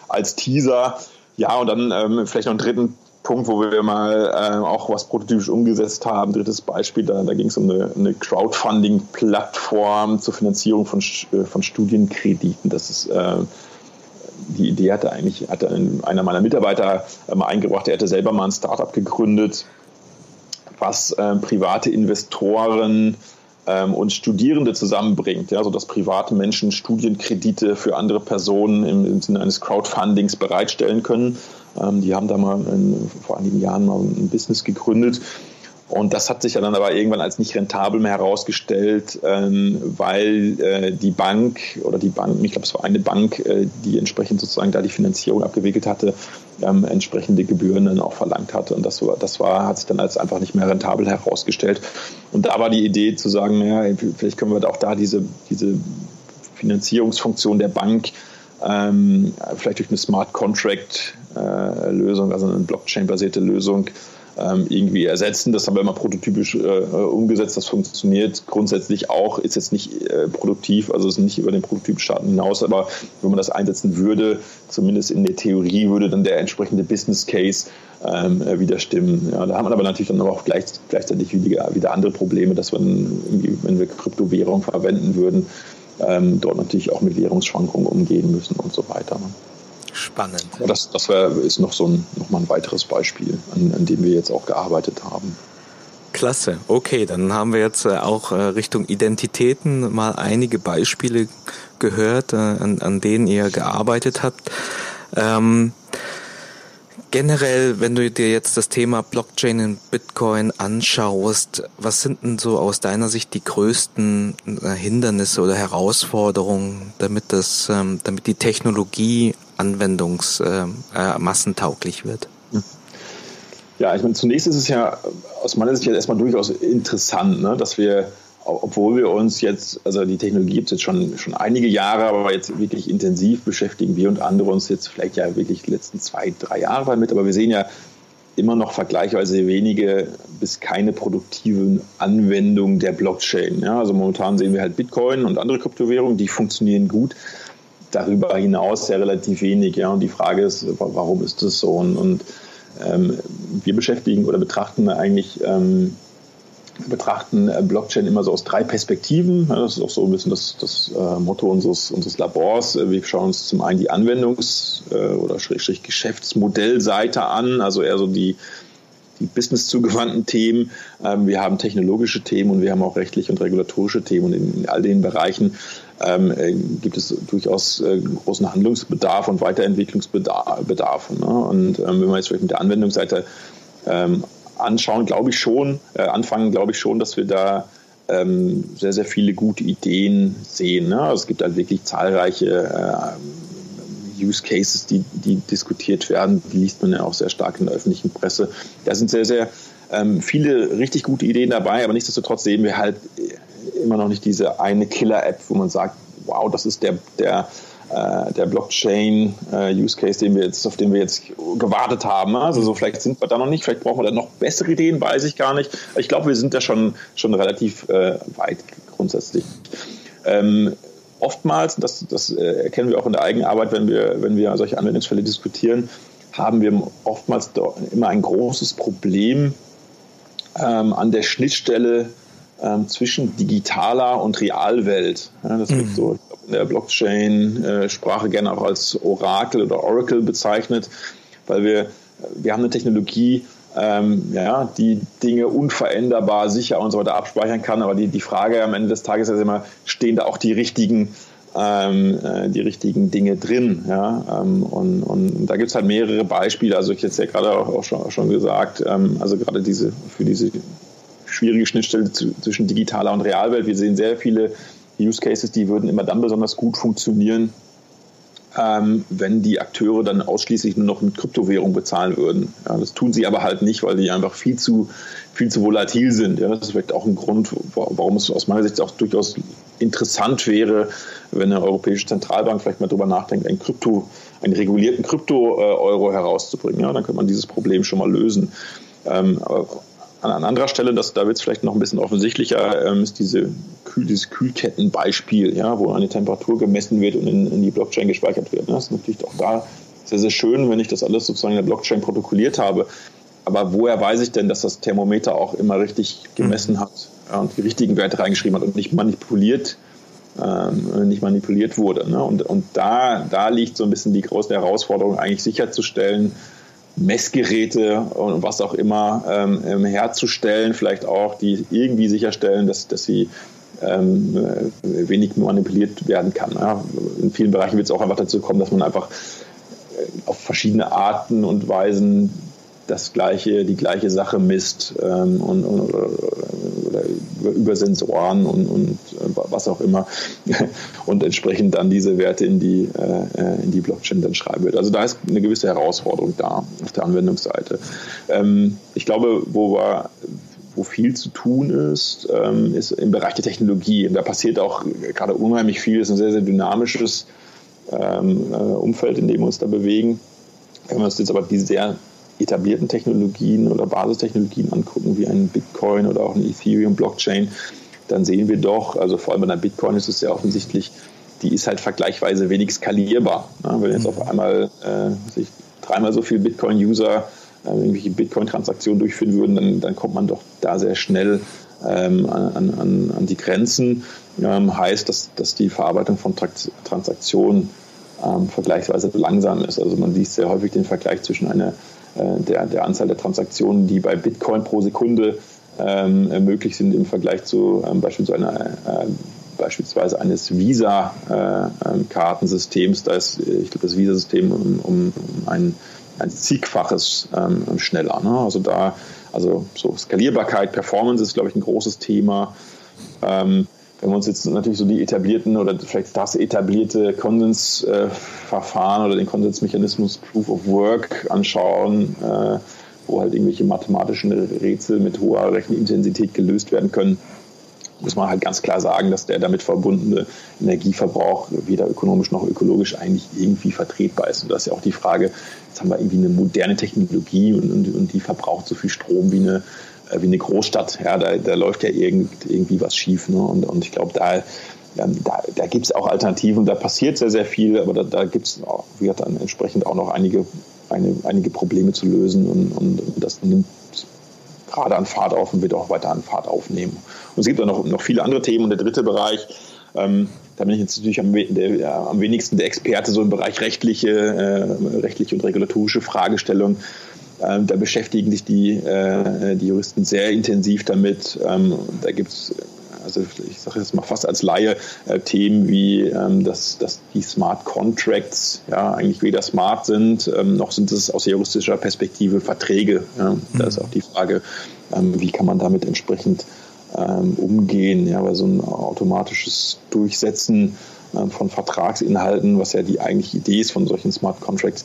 als Teaser. Ja, und dann ähm, vielleicht noch einen dritten Punkt, wo wir mal äh, auch was prototypisch umgesetzt haben. Drittes Beispiel, da, da ging es um eine, eine Crowdfunding-Plattform zur Finanzierung von, äh, von Studienkrediten. Das ist äh, die Idee hatte eigentlich hatte einer meiner Mitarbeiter mal eingebracht, er hatte selber mal ein Startup gegründet, was äh, private Investoren ähm, und Studierende zusammenbringt, ja, sodass private Menschen Studienkredite für andere Personen im, im Sinne eines Crowdfundings bereitstellen können. Ähm, die haben da mal in, vor einigen Jahren mal ein Business gegründet und das hat sich ja dann aber irgendwann als nicht rentabel mehr herausgestellt, ähm, weil äh, die Bank oder die Banken, ich glaube, es war eine Bank, äh, die entsprechend sozusagen da die Finanzierung abgewickelt hatte, ähm, entsprechende Gebühren dann auch verlangt hatte. Und das war, das war, hat sich dann als einfach nicht mehr rentabel herausgestellt. Und da war die Idee zu sagen, naja, vielleicht können wir auch da diese, diese Finanzierungsfunktion der Bank ähm, vielleicht durch eine Smart Contract äh, Lösung, also eine Blockchain-basierte Lösung, ähm, irgendwie ersetzen. Das haben wir immer prototypisch äh, umgesetzt. Das funktioniert grundsätzlich auch, ist jetzt nicht äh, produktiv, also ist nicht über den Prototypstarten hinaus, aber wenn man das einsetzen würde, zumindest in der Theorie, würde dann der entsprechende Business Case ähm, äh, wieder stimmen. Ja, da haben wir aber natürlich dann auch gleich, gleichzeitig wieder, wieder andere Probleme, dass wir, wenn wir Kryptowährung verwenden würden, ähm, dort natürlich auch mit Währungsschwankungen umgehen müssen und so weiter. Ne? Spannend. Das, das wär, ist noch so ein, noch mal ein weiteres Beispiel, an, an dem wir jetzt auch gearbeitet haben. Klasse. Okay, dann haben wir jetzt äh, auch äh, Richtung Identitäten mal einige Beispiele gehört, äh, an, an denen ihr gearbeitet habt. Ähm, generell, wenn du dir jetzt das Thema Blockchain und Bitcoin anschaust, was sind denn so aus deiner Sicht die größten Hindernisse oder Herausforderungen, damit das, ähm, damit die Technologie anwendungsmassentauglich äh, wird? Ja, ich meine, zunächst ist es ja aus meiner Sicht erstmal durchaus interessant, ne, dass wir, obwohl wir uns jetzt, also die Technologie gibt es jetzt schon, schon einige Jahre, aber jetzt wirklich intensiv beschäftigen wir und andere uns jetzt vielleicht ja wirklich die letzten zwei, drei Jahre damit, aber wir sehen ja immer noch vergleichsweise wenige bis keine produktiven Anwendungen der Blockchain. Ja, also momentan sehen wir halt Bitcoin und andere Kryptowährungen, die funktionieren gut. Darüber hinaus ja relativ wenig. Ja, und die Frage ist, warum ist das so? Und, und ähm, wir beschäftigen oder betrachten eigentlich ähm, betrachten äh, Blockchain immer so aus drei Perspektiven. Das ist auch so ein bisschen das, das äh, Motto unseres, unseres Labors. Äh, wir schauen uns zum einen die Anwendungs- oder Schrägstrich Geschäftsmodellseite an, also eher so die, die businesszugewandten Themen. Ähm, wir haben technologische Themen und wir haben auch rechtliche und regulatorische Themen. Und in all den Bereichen ähm, gibt es durchaus großen Handlungsbedarf und Weiterentwicklungsbedarf. Ne? Und ähm, wenn man jetzt vielleicht mit der Anwendungsseite anschauen, glaube ich schon, äh, anfangen, glaube ich schon, dass wir da ähm, sehr, sehr viele gute Ideen sehen. Ne? Also es gibt halt wirklich zahlreiche äh, Use Cases, die, die diskutiert werden. Die liest man ja auch sehr stark in der öffentlichen Presse. Da sind sehr, sehr ähm, viele richtig gute Ideen dabei, aber nichtsdestotrotz sehen wir halt immer noch nicht diese eine Killer-App, wo man sagt, wow, das ist der, der äh, der Blockchain-Use-Case, den auf den wir jetzt gewartet haben. Also so vielleicht sind wir da noch nicht, vielleicht brauchen wir da noch bessere Ideen, weiß ich gar nicht. Ich glaube, wir sind da schon, schon relativ äh, weit grundsätzlich. Ähm, oftmals, das, das äh, erkennen wir auch in der eigenen Arbeit, wenn wir, wenn wir solche Anwendungsfälle diskutieren, haben wir oftmals immer ein großes Problem ähm, an der Schnittstelle ähm, zwischen digitaler und Realwelt. Ja, das wird mhm. so in der Blockchain-Sprache gerne auch als Orakel oder Oracle bezeichnet, weil wir, wir haben eine Technologie, ähm, ja, die Dinge unveränderbar, sicher und so weiter abspeichern kann. Aber die, die Frage am Ende des Tages ist immer, stehen da auch die richtigen ähm, äh, die richtigen Dinge drin. Ja? Ähm, und, und da gibt es halt mehrere Beispiele. Also ich jetzt ja gerade auch, auch, schon, auch schon gesagt, ähm, also gerade diese für diese schwierige Schnittstelle zwischen digitaler und Realwelt. Wir sehen sehr viele Use Cases, die würden immer dann besonders gut funktionieren, ähm, wenn die Akteure dann ausschließlich nur noch mit Kryptowährung bezahlen würden. Ja, das tun sie aber halt nicht, weil die einfach viel zu, viel zu volatil sind. Ja, das ist vielleicht auch ein Grund, warum es aus meiner Sicht auch durchaus interessant wäre, wenn eine europäische Zentralbank vielleicht mal darüber nachdenkt, einen Krypto, einen regulierten Krypto-Euro herauszubringen. Ja, dann könnte man dieses Problem schon mal lösen. Ähm, an, an anderer Stelle, das, da wird es vielleicht noch ein bisschen offensichtlicher, ähm, ist diese Kühl, dieses Kühlkettenbeispiel, ja, wo eine Temperatur gemessen wird und in, in die Blockchain gespeichert wird. Ne? Das ist natürlich auch da sehr, sehr schön, wenn ich das alles sozusagen in der Blockchain protokolliert habe. Aber woher weiß ich denn, dass das Thermometer auch immer richtig gemessen mhm. hat und die richtigen Werte reingeschrieben hat und nicht manipuliert, ähm, nicht manipuliert wurde? Ne? Und, und da, da liegt so ein bisschen die große Herausforderung, eigentlich sicherzustellen, Messgeräte und was auch immer ähm, ähm, herzustellen, vielleicht auch, die irgendwie sicherstellen, dass, dass sie ähm, äh, wenig manipuliert werden kann. Ja. In vielen Bereichen wird es auch einfach dazu kommen, dass man einfach äh, auf verschiedene Arten und Weisen das gleiche, die gleiche Sache misst ähm, und, und, oder, über Sensoren und, und was auch immer und entsprechend dann diese Werte in die, äh, in die Blockchain dann schreiben wird. Also da ist eine gewisse Herausforderung da auf der Anwendungsseite. Ähm, ich glaube, wo wir wo viel zu tun ist, ähm, ist im Bereich der Technologie. Da passiert auch gerade unheimlich viel. Es ist ein sehr, sehr dynamisches ähm, äh, Umfeld, in dem wir uns da bewegen. Wenn wir uns jetzt aber die sehr etablierten Technologien oder Basistechnologien angucken, wie ein Bitcoin oder auch ein Ethereum-Blockchain, dann sehen wir doch, also vor allem bei einer Bitcoin ist es sehr offensichtlich, die ist halt vergleichsweise wenig skalierbar. wenn jetzt auf einmal äh, sich dreimal so viele Bitcoin-User äh, irgendwelche Bitcoin-Transaktionen durchführen würden, dann, dann kommt man doch da sehr schnell ähm, an, an, an die Grenzen. Ähm, heißt, dass, dass die Verarbeitung von Transaktionen ähm, vergleichsweise langsam ist. Also man sieht sehr häufig den Vergleich zwischen einer der, der Anzahl der Transaktionen, die bei Bitcoin pro Sekunde ähm, möglich sind im Vergleich zu ähm, beispielsweise, einer, äh, beispielsweise eines Visa-Kartensystems. Äh, da ist, ich glaube, das Visa-System um, um ein, ein zigfaches ähm, schneller. Ne? Also da, also so Skalierbarkeit, Performance ist, glaube ich, ein großes Thema. Ähm, wenn wir uns jetzt natürlich so die etablierten oder vielleicht das etablierte Konsensverfahren oder den Konsensmechanismus Proof of Work anschauen, äh, wo halt irgendwelche mathematischen Rätsel mit hoher Rechenintensität gelöst werden können, muss man halt ganz klar sagen, dass der damit verbundene Energieverbrauch weder ökonomisch noch ökologisch eigentlich irgendwie vertretbar ist. Und das ist ja auch die Frage, jetzt haben wir irgendwie eine moderne Technologie und, und, und die verbraucht so viel Strom wie eine, äh, wie eine Großstadt. Ja, da, da läuft ja irgend, irgendwie was schief. Ne? Und, und ich glaube, da, da, da gibt es auch Alternativen, da passiert sehr, sehr viel, aber da, da gibt es dann entsprechend auch noch einige, eine, einige Probleme zu lösen und, und, und das nimmt gerade an Fahrt auf und wird auch weiter an Fahrt aufnehmen. Und es gibt auch noch, noch viele andere Themen. Und der dritte Bereich, ähm, da bin ich jetzt natürlich am, der, am, wenigsten der Experte so im Bereich rechtliche, äh, rechtliche und regulatorische Fragestellungen. Ähm, da beschäftigen sich die, äh, die Juristen sehr intensiv damit. Ähm, da gibt es also ich sage jetzt mal fast als Laie, äh, Themen wie, ähm, dass, dass die Smart Contracts ja eigentlich weder smart sind, ähm, noch sind es aus juristischer Perspektive Verträge. Ja. Da ist mhm. auch die Frage, ähm, wie kann man damit entsprechend ähm, umgehen, ja, weil so ein automatisches Durchsetzen ähm, von Vertragsinhalten, was ja die eigentliche Idee ist von solchen Smart Contracts,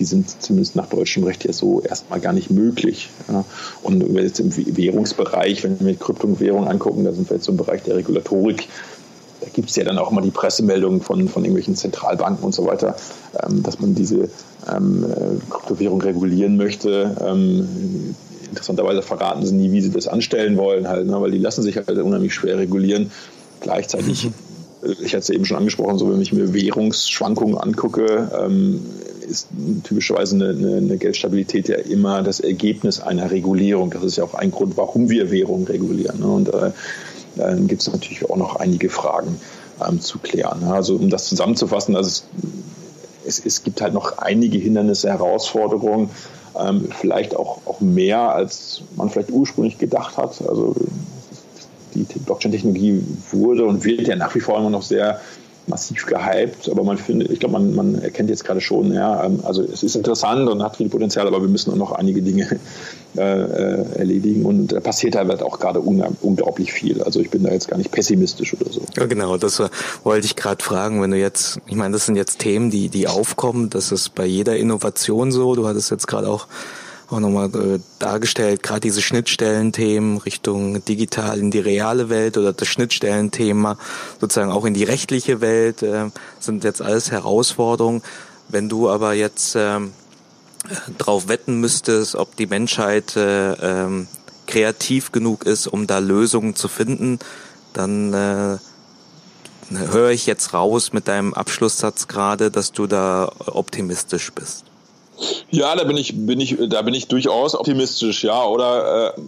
die sind zumindest nach deutschem Recht ja so erstmal gar nicht möglich. Ja. Und wenn wir jetzt im Währungsbereich, wenn wir Kryptowährung angucken, da sind wir jetzt im Bereich der Regulatorik, da gibt es ja dann auch immer die Pressemeldungen von, von irgendwelchen Zentralbanken und so weiter, ähm, dass man diese ähm, äh, Kryptowährung regulieren möchte. Ähm, interessanterweise verraten sie nie, wie sie das anstellen wollen, halt, ne, weil die lassen sich halt unheimlich schwer regulieren. Gleichzeitig, ich hatte es eben schon angesprochen, so wenn ich mir Währungsschwankungen angucke, ähm, ist typischerweise eine, eine, eine, Geldstabilität ja immer das Ergebnis einer Regulierung. Das ist ja auch ein Grund, warum wir Währungen regulieren. Ne? Und äh, dann gibt es natürlich auch noch einige Fragen ähm, zu klären. Also um das zusammenzufassen, also es, es, es gibt halt noch einige Hindernisse, Herausforderungen, ähm, vielleicht auch, auch mehr, als man vielleicht ursprünglich gedacht hat. Also die Blockchain-Technologie wurde und wird ja nach wie vor immer noch sehr massiv gehypt, aber man findet, ich glaube, man, man erkennt jetzt gerade schon, ja, ähm, also es ist interessant und hat viel Potenzial, aber wir müssen auch noch einige Dinge äh, äh, erledigen und da passiert halt auch gerade unglaublich viel. Also ich bin da jetzt gar nicht pessimistisch oder so. Ja, genau, das wollte ich gerade fragen, wenn du jetzt, ich meine, das sind jetzt Themen, die, die aufkommen, das ist bei jeder Innovation so, du hattest jetzt gerade auch auch nochmal äh, dargestellt, gerade diese Schnittstellenthemen Richtung digital in die reale Welt oder das Schnittstellenthema sozusagen auch in die rechtliche Welt äh, sind jetzt alles Herausforderungen. Wenn du aber jetzt ähm, drauf wetten müsstest, ob die Menschheit äh, ähm, kreativ genug ist, um da Lösungen zu finden, dann äh, höre ich jetzt raus mit deinem Abschlusssatz gerade, dass du da optimistisch bist. Ja, da bin ich, bin ich, da bin ich durchaus optimistisch, ja. Oder äh,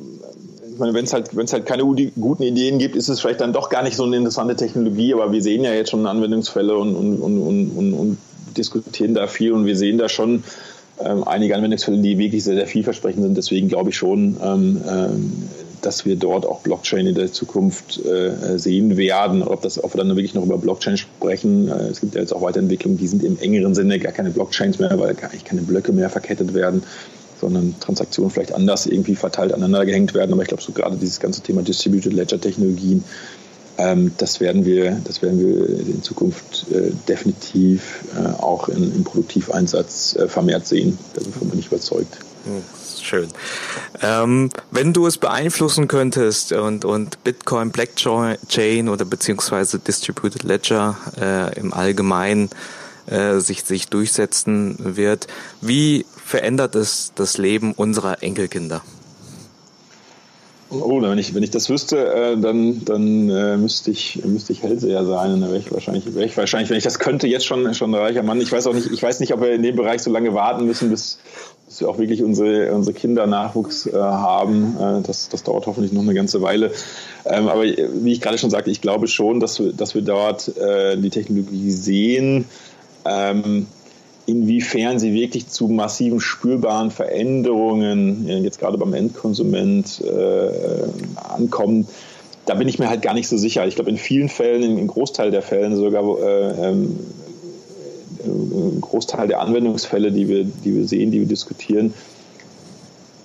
ich meine, wenn es halt, wenn es halt keine guten Ideen gibt, ist es vielleicht dann doch gar nicht so eine interessante Technologie, aber wir sehen ja jetzt schon Anwendungsfälle und, und, und, und, und diskutieren da viel und wir sehen da schon ähm, einige Anwendungsfälle, die wirklich sehr, sehr vielversprechend sind. Deswegen glaube ich schon, ähm, ähm, dass wir dort auch Blockchain in der Zukunft äh, sehen werden. Ob, das, ob wir dann wirklich noch über Blockchain sprechen, äh, es gibt ja jetzt auch Weiterentwicklungen, die sind im engeren Sinne gar keine Blockchains mehr, weil gar nicht keine Blöcke mehr verkettet werden, sondern Transaktionen vielleicht anders irgendwie verteilt aneinander gehängt werden. Aber ich glaube, so gerade dieses ganze Thema Distributed Ledger Technologien, ähm, das, werden wir, das werden wir in Zukunft äh, definitiv auch im Produktiveinsatz vermehrt sehen. Davon bin ich überzeugt. Hm schön. Ähm, wenn du es beeinflussen könntest und, und Bitcoin, Blockchain oder beziehungsweise Distributed Ledger äh, im Allgemeinen äh, sich, sich durchsetzen wird, wie verändert es das Leben unserer Enkelkinder? Oh, wenn ich, wenn ich das wüsste, äh, dann, dann äh, müsste ich, müsste ich Hellseher sein. Dann wäre ich wahrscheinlich, wäre ich wahrscheinlich, wenn ich das könnte, jetzt schon, schon ein reicher Mann. Ich weiß auch nicht, ich weiß nicht, ob wir in dem Bereich so lange warten müssen, bis, bis wir auch wirklich unsere, unsere Kinder Nachwuchs äh, haben. Äh, das, das dauert hoffentlich noch eine ganze Weile. Ähm, aber wie ich gerade schon sagte, ich glaube schon, dass wir, dass wir dort äh, die Technologie sehen. Ähm, inwiefern sie wirklich zu massiven spürbaren Veränderungen, jetzt gerade beim Endkonsument, äh, ankommen, da bin ich mir halt gar nicht so sicher. Ich glaube, in vielen Fällen, im Großteil der Fällen sogar, äh, ähm, ein Großteil der Anwendungsfälle, die wir, die wir sehen, die wir diskutieren,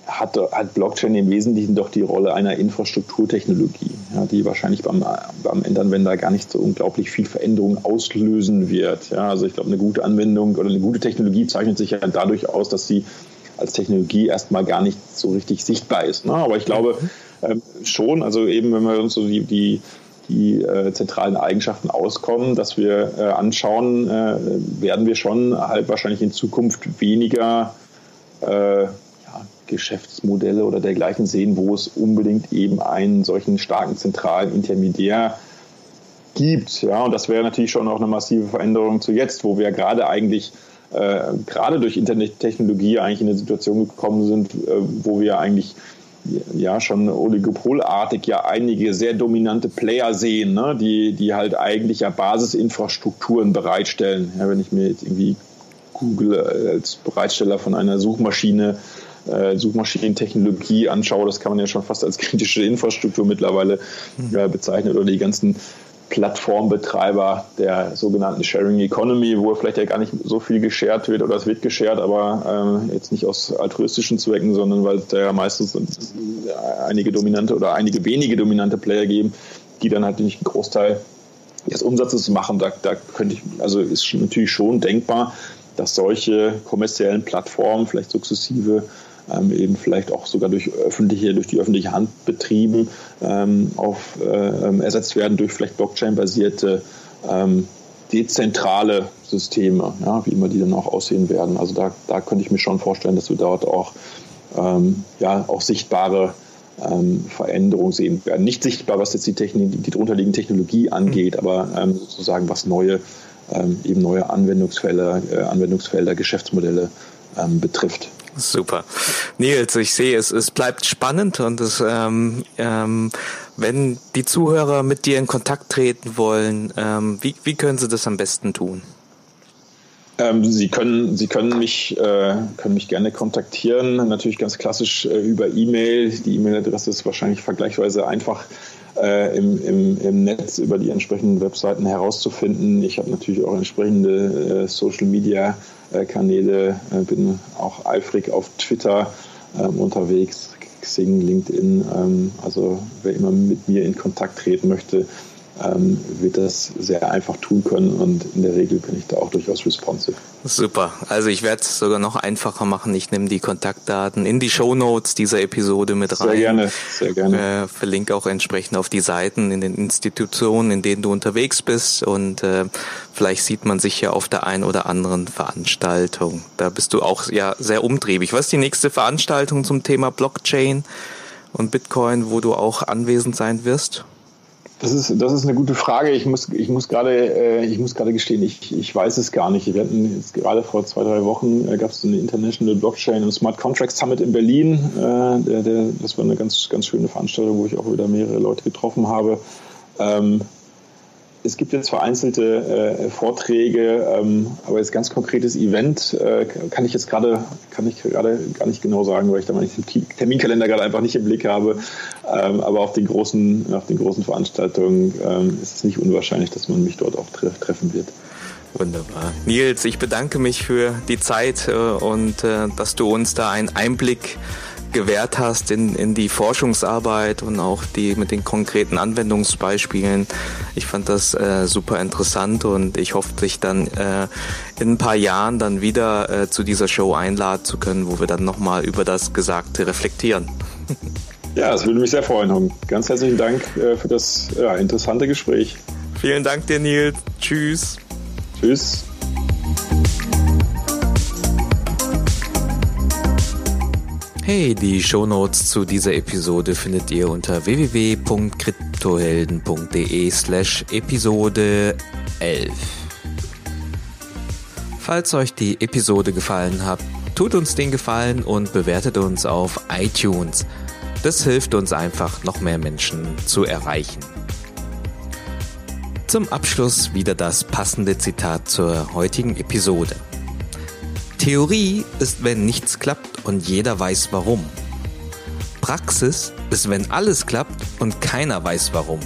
hat, hat Blockchain im Wesentlichen doch die Rolle einer Infrastrukturtechnologie, ja, die wahrscheinlich beim, beim Endanwender gar nicht so unglaublich viel Veränderung auslösen wird. Ja, also ich glaube, eine gute Anwendung oder eine gute Technologie zeichnet sich ja dadurch aus, dass sie als Technologie erstmal gar nicht so richtig sichtbar ist. Ne? Aber ich glaube, ähm, schon, also eben wenn wir uns so die, die die äh, zentralen Eigenschaften auskommen, dass wir äh, anschauen, äh, werden wir schon halt wahrscheinlich in Zukunft weniger äh, ja, Geschäftsmodelle oder dergleichen sehen, wo es unbedingt eben einen solchen starken zentralen Intermediär gibt. Ja, und das wäre natürlich schon auch eine massive Veränderung zu jetzt, wo wir gerade eigentlich äh, gerade durch Internettechnologie eigentlich in eine Situation gekommen sind, äh, wo wir eigentlich ja schon oligopolartig ja einige sehr dominante Player sehen, ne? die, die halt eigentlich ja Basisinfrastrukturen bereitstellen. Ja, wenn ich mir jetzt irgendwie Google als Bereitsteller von einer Suchmaschine äh, Suchmaschinentechnologie anschaue, das kann man ja schon fast als kritische Infrastruktur mittlerweile äh, bezeichnen oder die ganzen Plattformbetreiber der sogenannten Sharing Economy, wo vielleicht ja gar nicht so viel geshared wird oder es wird geshared, aber äh, jetzt nicht aus altruistischen Zwecken, sondern weil es da ja meistens einige dominante oder einige wenige dominante Player geben, die dann halt nicht einen Großteil des Umsatzes machen. Da, da könnte ich, also ist natürlich schon denkbar, dass solche kommerziellen Plattformen vielleicht sukzessive ähm, eben vielleicht auch sogar durch öffentliche, durch die öffentliche Hand betrieben, ähm, auf, äh, ersetzt werden durch vielleicht Blockchain-basierte ähm, dezentrale Systeme, ja, wie immer die dann auch aussehen werden. Also da, da könnte ich mir schon vorstellen, dass wir dort auch, ähm, ja, auch sichtbare ähm, Veränderungen sehen werden. Nicht sichtbar, was jetzt die, Technik, die drunterliegende Technologie angeht, mhm. aber ähm, sozusagen was neue, ähm, eben neue Anwendungsfelder, äh, Anwendungsfelder, Geschäftsmodelle ähm, betrifft. Super. Nils, ich sehe, es, es bleibt spannend und es, ähm, ähm, wenn die Zuhörer mit dir in Kontakt treten wollen, ähm, wie, wie können sie das am besten tun? Ähm, sie können, Sie können mich, äh, können mich gerne kontaktieren. Natürlich ganz klassisch äh, über E-Mail. Die E-Mail-Adresse ist wahrscheinlich vergleichsweise einfach äh, im, im, im Netz über die entsprechenden Webseiten herauszufinden. Ich habe natürlich auch entsprechende äh, Social Media äh, äh, bin auch eifrig auf Twitter ähm, unterwegs, Xing, LinkedIn. Ähm, also wer immer mit mir in Kontakt treten möchte, ähm, wird das sehr einfach tun können und in der Regel bin ich da auch durchaus responsive. Super. Also ich werde es sogar noch einfacher machen. Ich nehme die Kontaktdaten in die Show Notes dieser Episode mit rein. Sehr gerne, sehr gerne. Äh, verlinke auch entsprechend auf die Seiten in den Institutionen, in denen du unterwegs bist und äh, vielleicht sieht man sich ja auf der einen oder anderen Veranstaltung. Da bist du auch ja sehr umtriebig. Was ist die nächste Veranstaltung zum Thema Blockchain und Bitcoin, wo du auch anwesend sein wirst? Das ist, das ist eine gute Frage. Ich muss, ich muss gerade, äh, ich muss gerade gestehen, ich, ich weiß es gar nicht. Wir hatten jetzt gerade vor zwei, drei Wochen äh, gab es eine International Blockchain und Smart Contract Summit in Berlin. Äh, der, der, das war eine ganz, ganz schöne Veranstaltung, wo ich auch wieder mehrere Leute getroffen habe. Ähm, es gibt jetzt vereinzelte äh, Vorträge, ähm, aber jetzt ganz konkretes Event äh, kann ich jetzt gerade kann ich gerade gar nicht genau sagen, weil ich da mal den Terminkalender gerade einfach nicht im Blick habe. Ähm, aber auf den großen auf den großen Veranstaltungen ähm, ist es nicht unwahrscheinlich, dass man mich dort auch tre treffen wird. Wunderbar. Nils, ich bedanke mich für die Zeit äh, und äh, dass du uns da einen Einblick gewährt hast in, in die Forschungsarbeit und auch die mit den konkreten Anwendungsbeispielen. Ich fand das äh, super interessant und ich hoffe, dich dann äh, in ein paar Jahren dann wieder äh, zu dieser Show einladen zu können, wo wir dann nochmal über das Gesagte reflektieren. Ja, das würde mich sehr freuen. Ganz herzlichen Dank äh, für das ja, interessante Gespräch. Vielen Dank dir, Nils. Tschüss. Tschüss. Hey, die Shownotes zu dieser Episode findet ihr unter www.kryptohelden.de slash Episode 11. Falls euch die Episode gefallen hat, tut uns den Gefallen und bewertet uns auf iTunes. Das hilft uns einfach, noch mehr Menschen zu erreichen. Zum Abschluss wieder das passende Zitat zur heutigen Episode. Theorie ist, wenn nichts klappt und jeder weiß warum. Praxis ist, wenn alles klappt und keiner weiß warum.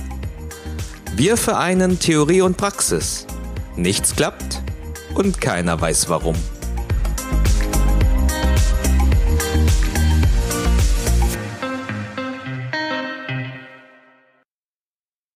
Wir vereinen Theorie und Praxis. Nichts klappt und keiner weiß warum.